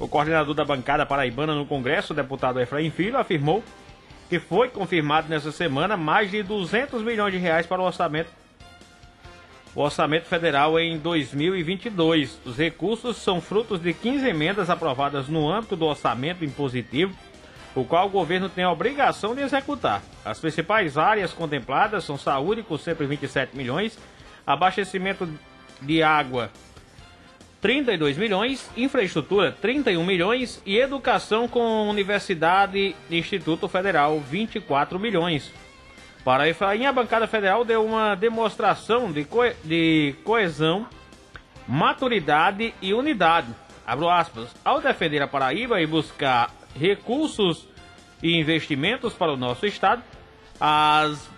O coordenador da bancada paraibana no Congresso, deputado Efraim Filho, afirmou que foi confirmado nessa semana mais de 200 milhões de reais para o orçamento o orçamento federal em 2022. Os recursos são frutos de 15 emendas aprovadas no âmbito do orçamento impositivo, o qual o governo tem a obrigação de executar. As principais áreas contempladas são saúde com 127 milhões, abastecimento de água 32 milhões, infraestrutura 31 milhões e educação com Universidade e Instituto Federal 24 milhões. Para Efraim, a bancada federal deu uma demonstração de, co de coesão, maturidade e unidade. Aspas. Ao defender a Paraíba e buscar recursos e investimentos para o nosso estado, as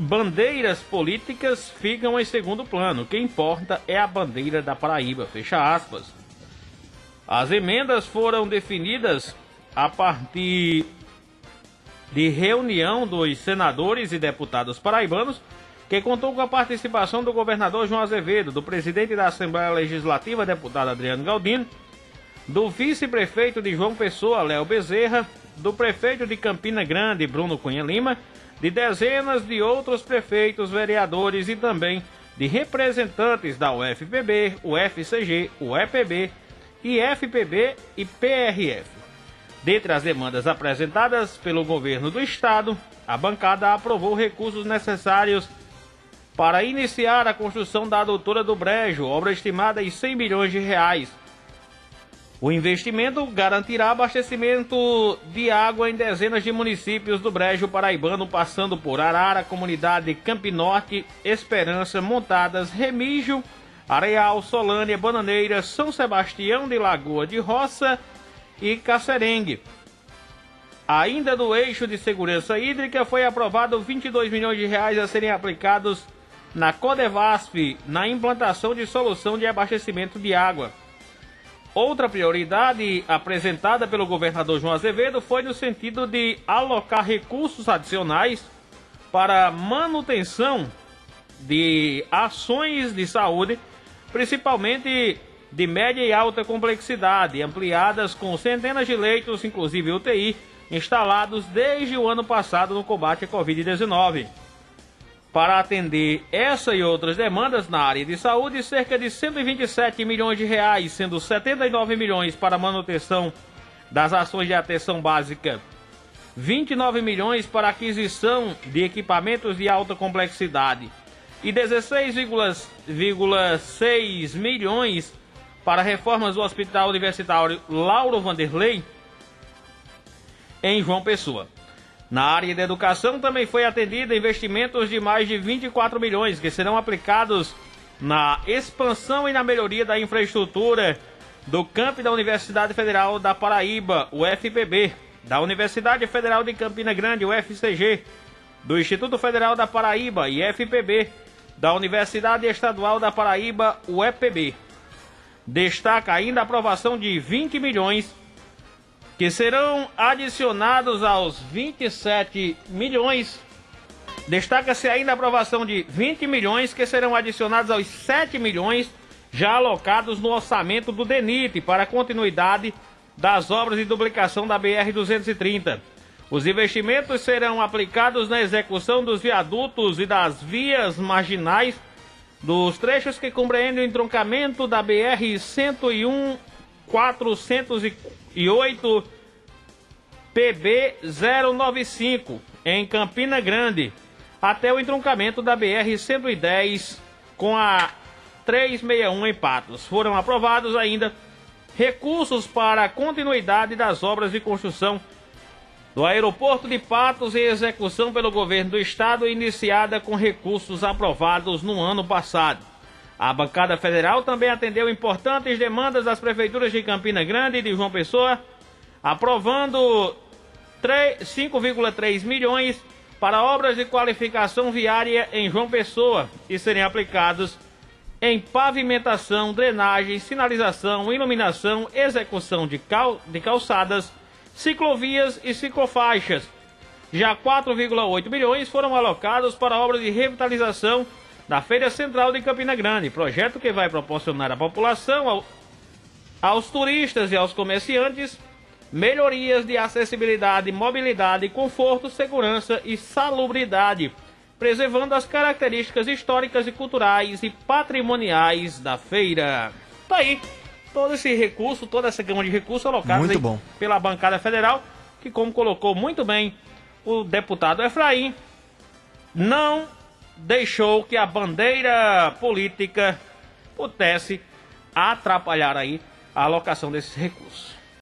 bandeiras políticas ficam em segundo plano. O que importa é a bandeira da Paraíba. Fecha aspas. As emendas foram definidas a partir de reunião dos senadores e deputados paraibanos, que contou com a participação do governador João Azevedo, do presidente da Assembleia Legislativa, deputado Adriano Galdino, do vice-prefeito de João Pessoa, Léo Bezerra, do prefeito de Campina Grande, Bruno Cunha Lima, de dezenas de outros prefeitos, vereadores e também de representantes da UFPB, UFCG, UEPB, IFPB e PRF. Dentre as demandas apresentadas pelo governo do estado, a bancada aprovou recursos necessários para iniciar a construção da adutora do Brejo, obra estimada em 100 milhões de reais. O investimento garantirá abastecimento de água em dezenas de municípios do Brejo Paraibano, passando por Arara, Comunidade Campinorte, Esperança, Montadas, Remígio, Areal, Solânia, Bananeira, São Sebastião de Lagoa de Roça e Cacerengue. Ainda do eixo de segurança hídrica foi aprovado 22 milhões de reais a serem aplicados na Codevasf na implantação de solução de abastecimento de água. Outra prioridade apresentada pelo governador João Azevedo foi no sentido de alocar recursos adicionais para manutenção de ações de saúde, principalmente de média e alta complexidade, ampliadas com centenas de leitos, inclusive UTI, instalados desde o ano passado no combate à Covid-19. Para atender essa e outras demandas na área de saúde, cerca de 127 milhões de reais, sendo 79 milhões para manutenção das ações de atenção básica, 29 milhões para aquisição de equipamentos de alta complexidade e 16,6 milhões para reformas do Hospital Universitário Lauro Vanderlei em João Pessoa. Na área da educação também foi atendida investimentos de mais de 24 milhões que serão aplicados na expansão e na melhoria da infraestrutura do campo da Universidade Federal da Paraíba, UFPB, da Universidade Federal de Campina Grande, UFCG, do Instituto Federal da Paraíba, IFPB, da Universidade Estadual da Paraíba, UEPB destaca ainda a aprovação de 20 milhões que serão adicionados aos 27 milhões. Destaca-se ainda a aprovação de 20 milhões que serão adicionados aos 7 milhões já alocados no orçamento do DENIT para a continuidade das obras de duplicação da BR-230. Os investimentos serão aplicados na execução dos viadutos e das vias marginais dos trechos que compreendem o entroncamento da BR 101 408 PB 095 em Campina Grande até o entroncamento da BR 110 com a 361 em Patos. Foram aprovados ainda recursos para a continuidade das obras de construção do aeroporto de Patos em execução pelo governo do estado, iniciada com recursos aprovados no ano passado. A bancada federal também atendeu importantes demandas das prefeituras de Campina Grande e de João Pessoa, aprovando 5,3 milhões para obras de qualificação viária em João Pessoa e serem aplicados em pavimentação, drenagem, sinalização, iluminação, execução de, cal de calçadas ciclovias e ciclofaixas. Já 4,8 milhões foram alocados para obras de revitalização da Feira Central de Campina Grande, projeto que vai proporcionar à população aos turistas e aos comerciantes melhorias de acessibilidade, mobilidade, conforto, segurança e salubridade, preservando as características históricas e culturais e patrimoniais da feira. Tá aí todo esse recurso, toda essa gama de recursos alocados pela bancada federal, que como colocou muito bem o deputado Efraim, não deixou que a bandeira política pudesse atrapalhar aí a alocação desses recursos.